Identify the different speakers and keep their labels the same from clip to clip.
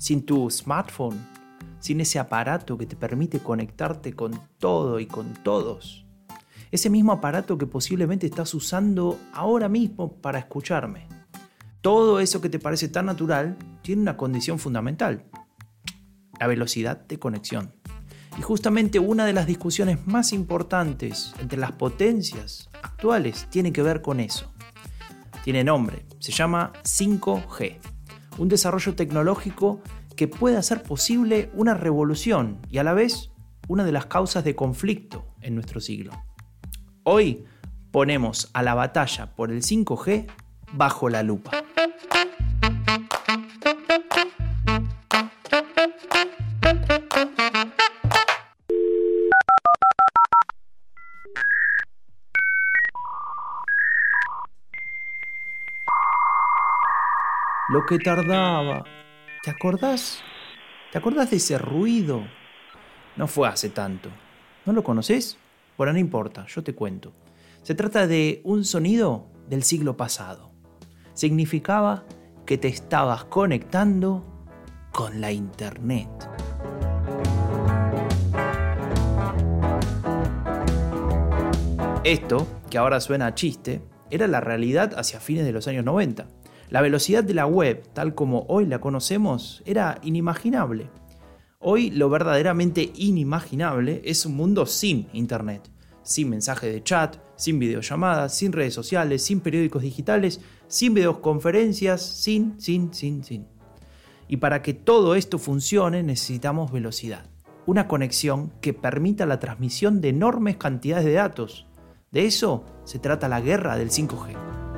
Speaker 1: Sin tu smartphone? Sin ese aparato que te permite conectarte con todo y con todos. Ese mismo aparato que posiblemente estás usando ahora mismo para escucharme. Todo eso que te parece tan natural tiene una condición fundamental. La velocidad de conexión. Y justamente una de las discusiones más importantes entre las potencias actuales tiene que ver con eso tiene nombre, se llama 5G, un desarrollo tecnológico que puede hacer posible una revolución y a la vez una de las causas de conflicto en nuestro siglo. Hoy ponemos a la batalla por el 5G bajo la lupa. Lo que tardaba. ¿Te acordás? ¿Te acordás de ese ruido? No fue hace tanto. ¿No lo conoces? Bueno, no importa, yo te cuento. Se trata de un sonido del siglo pasado. Significaba que te estabas conectando con la internet. Esto, que ahora suena a chiste, era la realidad hacia fines de los años 90. La velocidad de la web, tal como hoy la conocemos, era inimaginable. Hoy lo verdaderamente inimaginable es un mundo sin Internet, sin mensaje de chat, sin videollamadas, sin redes sociales, sin periódicos digitales, sin videoconferencias, sin, sin, sin, sin. Y para que todo esto funcione necesitamos velocidad, una conexión que permita la transmisión de enormes cantidades de datos. De eso se trata la guerra del 5G.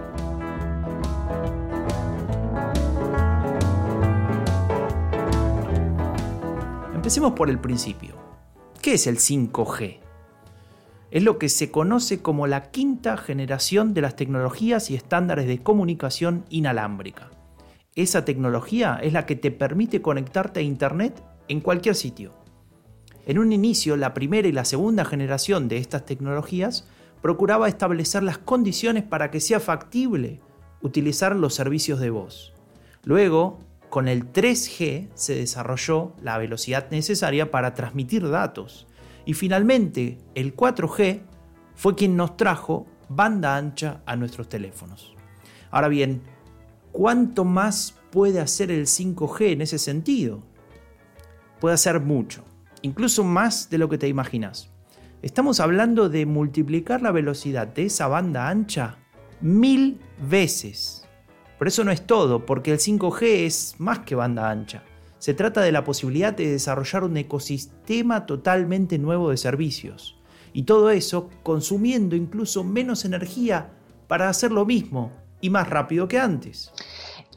Speaker 1: Empecemos por el principio. ¿Qué es el 5G? Es lo que se conoce como la quinta generación de las tecnologías y estándares de comunicación inalámbrica. Esa tecnología es la que te permite conectarte a Internet en cualquier sitio. En un inicio, la primera y la segunda generación de estas tecnologías procuraba establecer las condiciones para que sea factible utilizar los servicios de voz. Luego, con el 3G se desarrolló la velocidad necesaria para transmitir datos. Y finalmente, el 4G fue quien nos trajo banda ancha a nuestros teléfonos. Ahora bien, ¿cuánto más puede hacer el 5G en ese sentido? Puede hacer mucho, incluso más de lo que te imaginas. Estamos hablando de multiplicar la velocidad de esa banda ancha mil veces. Pero eso no es todo, porque el 5G es más que banda ancha. Se trata de la posibilidad de desarrollar un ecosistema totalmente nuevo de servicios. Y todo eso consumiendo incluso menos energía para hacer lo mismo y más rápido que antes.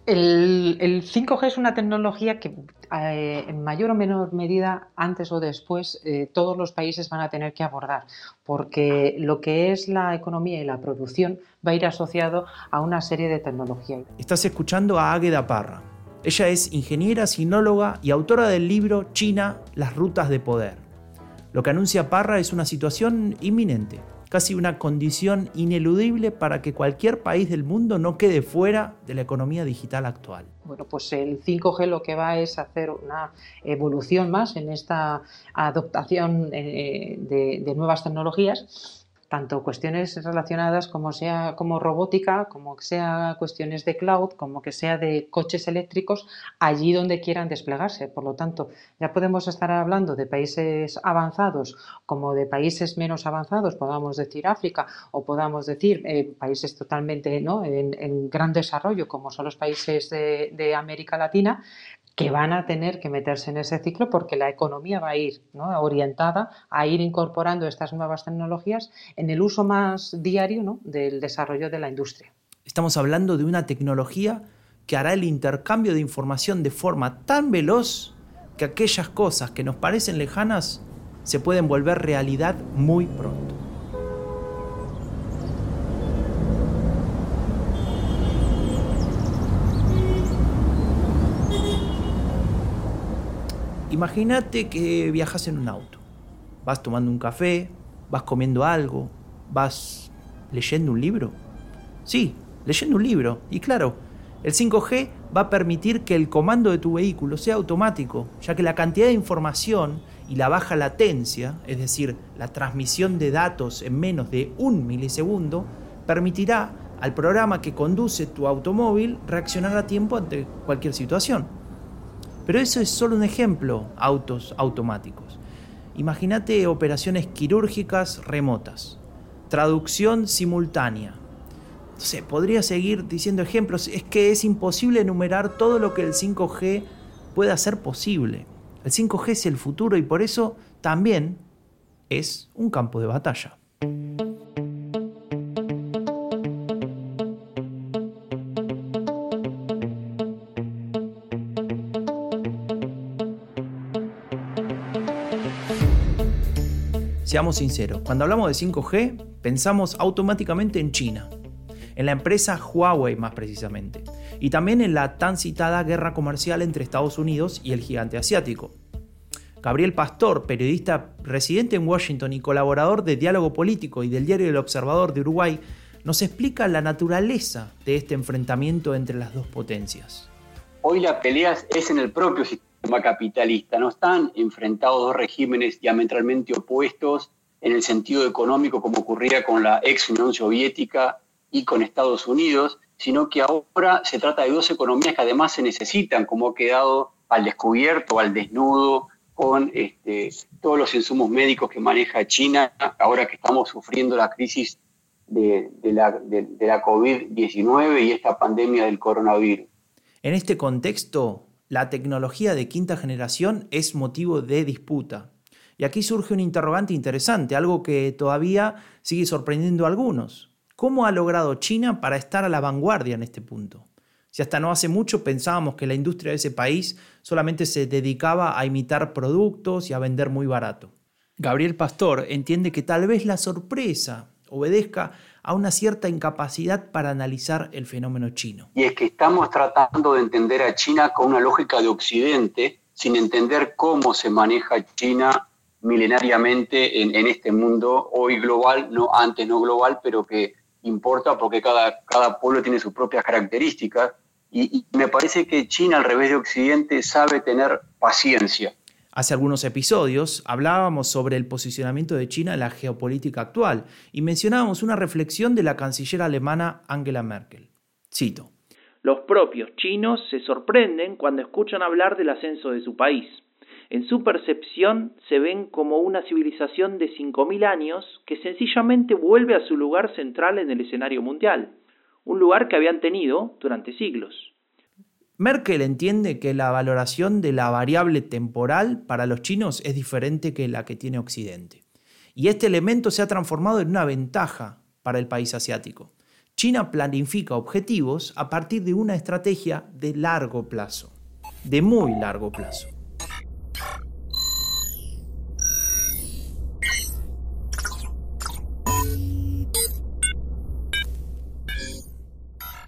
Speaker 2: El, 5G es una tecnología que eh, en mayor o menor medida, antes o después, eh, todos los países van a tener que abordar, porque lo que es la economía y la producción va a ir asociado a una serie de tecnologías.
Speaker 1: Estás escuchando a Águeda Parra. Ella es ingeniera, sinóloga y autora del libro China, las rutas de poder. Lo que anuncia Parra es una situación inminente casi una condición ineludible para que cualquier país del mundo no quede fuera de la economía digital actual.
Speaker 2: Bueno, pues el 5G lo que va es hacer una evolución más en esta adoptación eh, de nuevas tecnologías tanto cuestiones relacionadas como sea como robótica, como que sea cuestiones de cloud, como que sea de coches eléctricos, allí donde quieran desplegarse. Por lo tanto, ya podemos estar hablando de países avanzados como de países menos avanzados, podamos decir África o podamos decir eh, países totalmente ¿no? en, gran desarrollo como son los países de, de América Latina, que van a tener que meterse en ese ciclo porque la economía va a ir orientada a ir incorporando estas nuevas tecnologías en el uso más diario del desarrollo de la industria.
Speaker 1: Estamos hablando de una tecnología que hará el intercambio de información de forma tan veloz que aquellas cosas que nos parecen lejanas se pueden volver realidad muy pronto. Imagínate que viajas en un auto. Vas tomando un café, vas comiendo algo, vas leyendo un libro. Sí, leyendo un libro. Y claro, el 5G va a permitir que el comando de tu vehículo sea automático, ya que la cantidad de información y la baja latencia, es decir, la transmisión de datos en menos de un milisegundo, permitirá al programa que conduce tu automóvil reaccionar a tiempo ante cualquier situación. Pero eso es solo un ejemplo, autos automáticos. Imagínate operaciones quirúrgicas remotas, traducción simultánea. No podría seguir diciendo ejemplos. Es que es imposible enumerar todo lo que el 5G puede hacer posible. El 5G es el futuro y por eso también es un campo de batalla. Seamos sinceros, cuando hablamos de 5G pensamos automáticamente en China, en la empresa Huawei más precisamente, y también en la tan citada guerra comercial entre Estados Unidos y el gigante asiático. Gabriel Pastor, periodista residente en Washington y colaborador de Diálogo Político y del diario El Observador de Uruguay, nos explica la naturaleza de este enfrentamiento entre las dos potencias.
Speaker 3: Hoy la pelea es en el propio capitalista, no están enfrentados dos regímenes diametralmente opuestos en el sentido económico como ocurría con la ex Unión Soviética y con Estados Unidos, sino que ahora se trata de dos economías que además se necesitan, como ha quedado al descubierto, al desnudo, con este, todos los insumos médicos que maneja China, ahora que estamos sufriendo la crisis de la COVID-19 y esta pandemia del coronavirus.
Speaker 1: En este contexto, la tecnología de quinta generación es motivo de disputa. Y aquí surge un interrogante interesante, algo que todavía sigue sorprendiendo a algunos. ¿Cómo ha logrado China para estar a la vanguardia en este punto? Si hasta no hace mucho pensábamos que la industria de ese país solamente se dedicaba a imitar productos y a vender muy barato. Gabriel Pastor entiende que tal vez la sorpresa obedezca a una cierta incapacidad para analizar el fenómeno chino.
Speaker 3: Y es que estamos tratando de entender a China con una lógica de Occidente, sin entender cómo se maneja China milenariamente en, en este mundo hoy global, no antes no global, pero que importa porque cada, cada pueblo tiene sus propias características y, me parece que China, al revés de Occidente, sabe tener paciencia.
Speaker 1: Hace algunos episodios hablábamos sobre el posicionamiento de China en la geopolítica actual y mencionábamos una reflexión de la canciller alemana Angela Merkel. Cito. Los propios chinos se sorprenden cuando escuchan hablar del ascenso de su país en su percepción se ven como una civilización de 5.000 años que sencillamente vuelve a su lugar central en el escenario mundial, un lugar que habían tenido durante siglos. Merkel entiende que la valoración de la variable temporal para los chinos es diferente que la que tiene Occidente. Y este elemento se ha transformado en una ventaja para el país asiático. China planifica objetivos a partir de una estrategia de largo plazo, de muy largo plazo.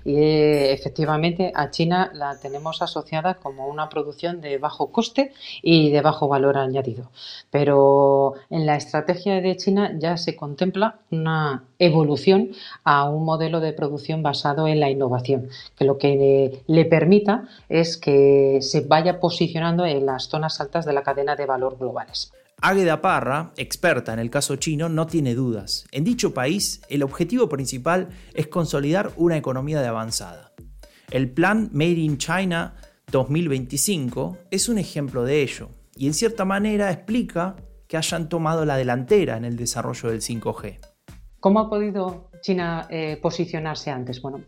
Speaker 2: Y efectivamente a China la tenemos asociada como una producción de bajo coste y de bajo valor añadido. Pero en la estrategia de China ya se contempla una evolución a un modelo de producción basado en la innovación, que lo que le permita es que se vaya posicionando en las zonas altas de la cadena de valor globales.
Speaker 1: Águeda Parra, experta en el caso chino, no tiene dudas. En dicho país, el objetivo principal es consolidar una economía de avanzada. El plan Made in China 2025 es un ejemplo de ello y en cierta manera explica que hayan tomado la delantera en el desarrollo del 5G.
Speaker 2: ¿Cómo ha podido China eh, posicionarse antes? Bueno,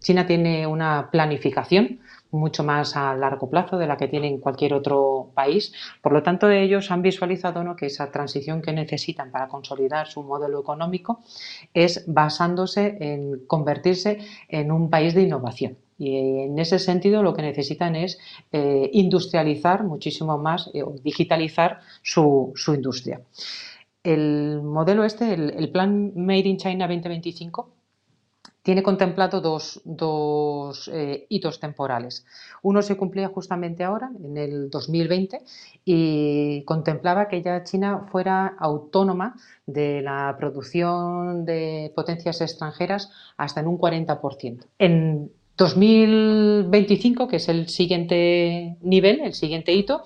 Speaker 2: China tiene una planificación mucho más a largo plazo de la que tiene en cualquier otro país. Por lo tanto, ellos han visualizado ¿no? que esa transición que necesitan para consolidar su modelo económico es basándose en convertirse en un país de innovación. Y en ese sentido lo que necesitan es eh, industrializar muchísimo más, eh, digitalizar su, industria. El modelo este, el, plan Made in China 2025, tiene contemplado dos, eh, hitos temporales. Uno se cumplía justamente ahora, en el 2020, y contemplaba que ya China fuera autónoma de la producción de potencias extranjeras hasta en un 40%. En 2025, que es el siguiente nivel, el siguiente hito,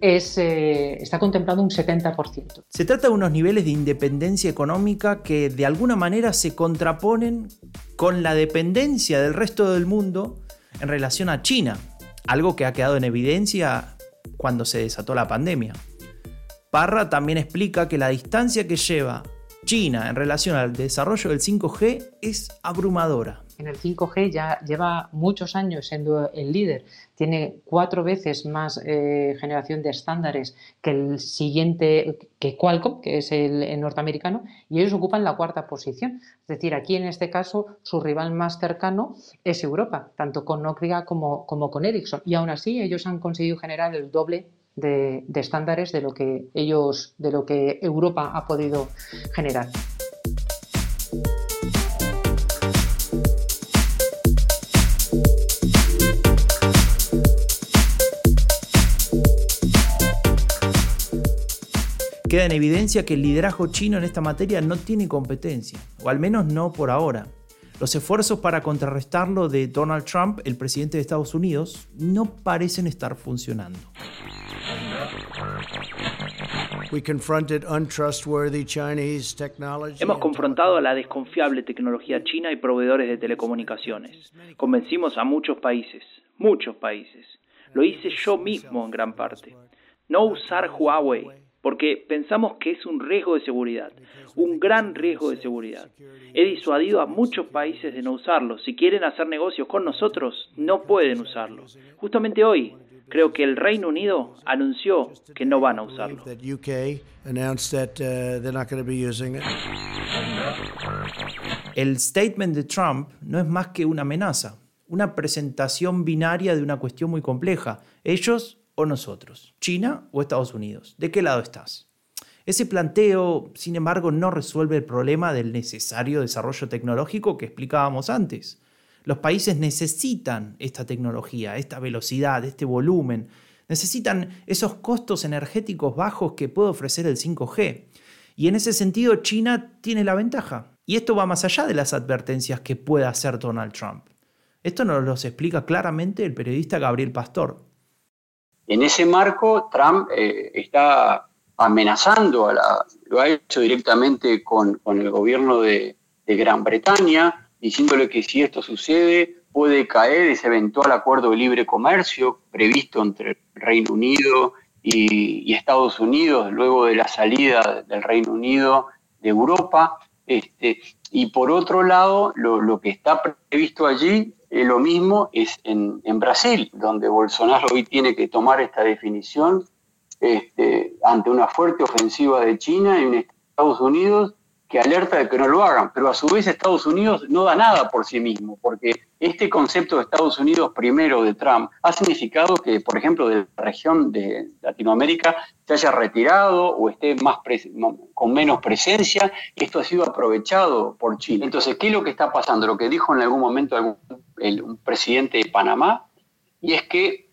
Speaker 2: es, eh, está contemplado un 70%.
Speaker 1: Se trata de unos niveles de independencia económica que de alguna manera se contraponen con la dependencia del resto del mundo en relación a China, algo que ha quedado en evidencia cuando se desató la pandemia. Parra también explica que la distancia que lleva China en relación al desarrollo del 5G es abrumadora
Speaker 2: en el 5G ya lleva muchos años siendo el líder. Tiene cuatro veces más eh, generación de estándares que el siguiente, que Qualcomm, que es el, norteamericano, y ellos ocupan la cuarta posición. Es decir, aquí en este caso su rival más cercano es Europa, tanto con Nokia como, con Ericsson. Y aún así ellos han conseguido generar el doble de, de estándares de lo que ellos, de lo que Europa ha podido generar.
Speaker 1: Queda en evidencia que el liderazgo chino en esta materia no tiene competencia, o al menos no por ahora. Los esfuerzos para contrarrestarlo de Donald Trump, el presidente de Estados Unidos, no parecen estar funcionando. Hemos confrontado a la desconfiable tecnología china y proveedores de telecomunicaciones. Convencimos a muchos países, muchos países. Lo hice yo mismo en gran parte. No usar Huawei, porque pensamos que es un riesgo de seguridad, un gran riesgo de seguridad. He disuadido a muchos países de no usarlo. Si quieren hacer negocios con nosotros, no pueden usarlo. Justamente hoy, creo que el Reino Unido anunció que no van a usarlo. El statement de Trump no es más que una amenaza, una presentación binaria de una cuestión muy compleja. Ellos nosotros? ¿China o Estados Unidos? ¿De qué lado estás? Ese planteo, sin embargo, no resuelve el problema del necesario desarrollo tecnológico que explicábamos antes. Los países necesitan esta tecnología, esta velocidad, este volumen, necesitan esos costos energéticos bajos que puede ofrecer el 5G. Y en ese sentido China tiene la ventaja. Y esto va más allá de las advertencias que pueda hacer Donald Trump. Esto nos lo explica claramente el periodista Gabriel Pastor.
Speaker 3: En ese marco, Trump eh, está amenazando, a la, lo ha hecho directamente con, el gobierno de, Gran Bretaña, diciéndole que si esto sucede puede caer ese eventual acuerdo de libre comercio previsto entre Reino Unido y, Estados Unidos luego de la salida del Reino Unido de Europa. Este, y por otro lado, lo, lo que está previsto allí eh, lo mismo es en, Brasil, donde Bolsonaro hoy tiene que tomar esta definición este, ante una fuerte ofensiva de China y en Estados Unidos que alerta de que no lo hagan, pero a su vez Estados Unidos no da nada por sí mismo, porque este concepto de Estados Unidos primero de Trump ha significado que, por ejemplo, de la región de Latinoamérica se haya retirado o esté más con menos presencia, esto ha sido aprovechado por Chile. Entonces, ¿qué es lo que está pasando? Lo que dijo en algún momento un presidente de Panamá, y es que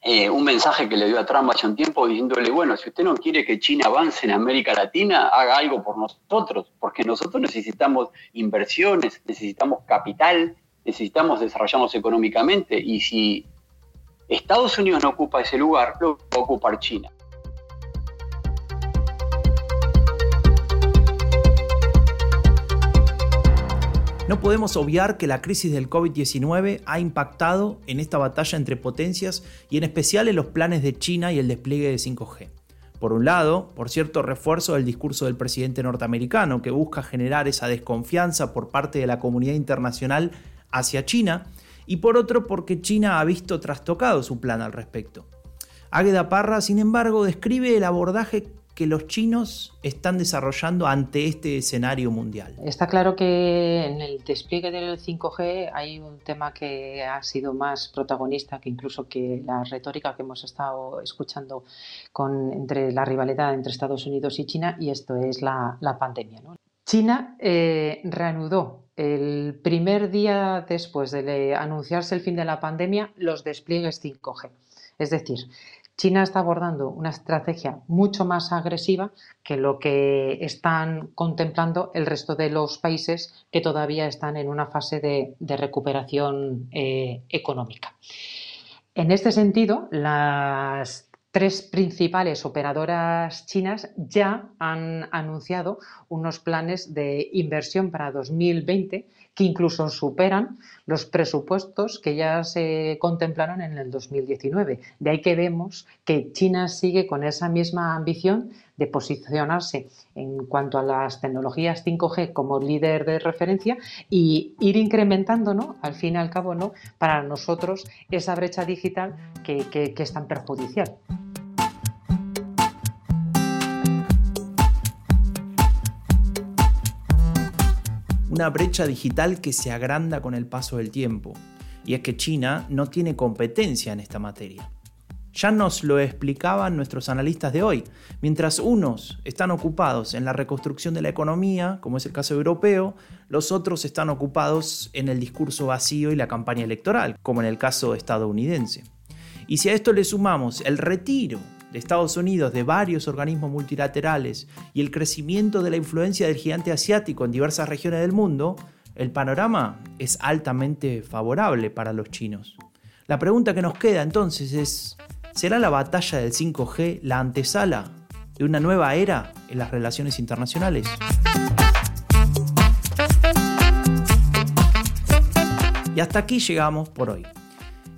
Speaker 3: eh, un mensaje que le dio a Trump hace un tiempo diciéndole, bueno, si usted no quiere que China avance en América Latina, haga algo por nosotros, porque nosotros necesitamos inversiones, necesitamos capital, necesitamos desarrollarnos económicamente, y si Estados Unidos no ocupa ese lugar, lo va a ocupar China.
Speaker 1: No podemos obviar que la crisis del COVID-19 ha impactado en esta batalla entre potencias y en especial en los planes de China y el despliegue de 5G. Por un lado, por cierto refuerzo del discurso del presidente norteamericano que busca generar esa desconfianza por parte de la comunidad internacional hacia China, y por otro porque China ha visto trastocado su plan al respecto. Águeda Parra, sin embargo, describe el abordaje que los chinos están desarrollando ante este escenario mundial?
Speaker 2: Está claro que en el despliegue del 5G hay un tema que ha sido más protagonista que incluso que la retórica que hemos estado escuchando con, entre la rivalidad entre Estados Unidos y China, y esto es la, pandemia. China eh, reanudó el primer día después de anunciarse el fin de la pandemia los despliegues 5G. Es decir, China está abordando una estrategia mucho más agresiva que lo que están contemplando el resto de los países que todavía están en una fase de, recuperación eh, económica. En este sentido, las tres principales operadoras chinas ya han anunciado unos planes de inversión para 2020 que incluso superan los presupuestos que ya se contemplaron en el 2019. De ahí que vemos que China sigue con esa misma ambición de posicionarse en cuanto a las tecnologías 5G como líder de referencia y ir incrementando, ¿no? al fin y al cabo, ¿no? para nosotros esa brecha digital que es tan perjudicial.
Speaker 1: Una brecha digital que se agranda con el paso del tiempo, y es que China no tiene competencia en esta materia. Ya nos lo explicaban nuestros analistas de hoy. Mientras unos están ocupados en la reconstrucción de la economía, como es el caso europeo, los otros están ocupados en el discurso vacío y la campaña electoral, como en el caso estadounidense. Y si a esto le sumamos el retiro de Estados Unidos de varios organismos multilaterales y el crecimiento de la influencia del gigante asiático en diversas regiones del mundo, el panorama es altamente favorable para los chinos. La pregunta que nos queda entonces es, ¿será la batalla del 5G la antesala de una nueva era en las relaciones internacionales? Y hasta aquí llegamos por hoy.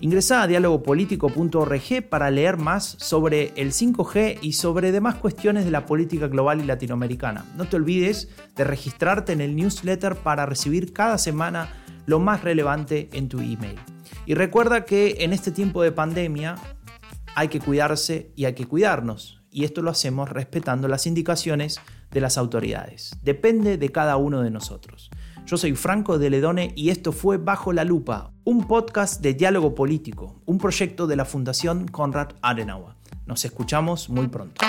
Speaker 1: Ingresa a dialogopolitico.org para leer más sobre el 5G y sobre demás cuestiones de la política global y latinoamericana. No te olvides de registrarte en el newsletter para recibir cada semana lo más relevante en tu email. Y recuerda que en este tiempo de pandemia hay que cuidarse y hay que cuidarnos. Y esto lo hacemos respetando las indicaciones de las autoridades. Depende de cada uno de nosotros. Yo soy Franco de Ledone y esto fue Bajo la Lupa, un podcast de diálogo político, un proyecto de la Fundación Konrad Adenauer. Nos escuchamos muy pronto.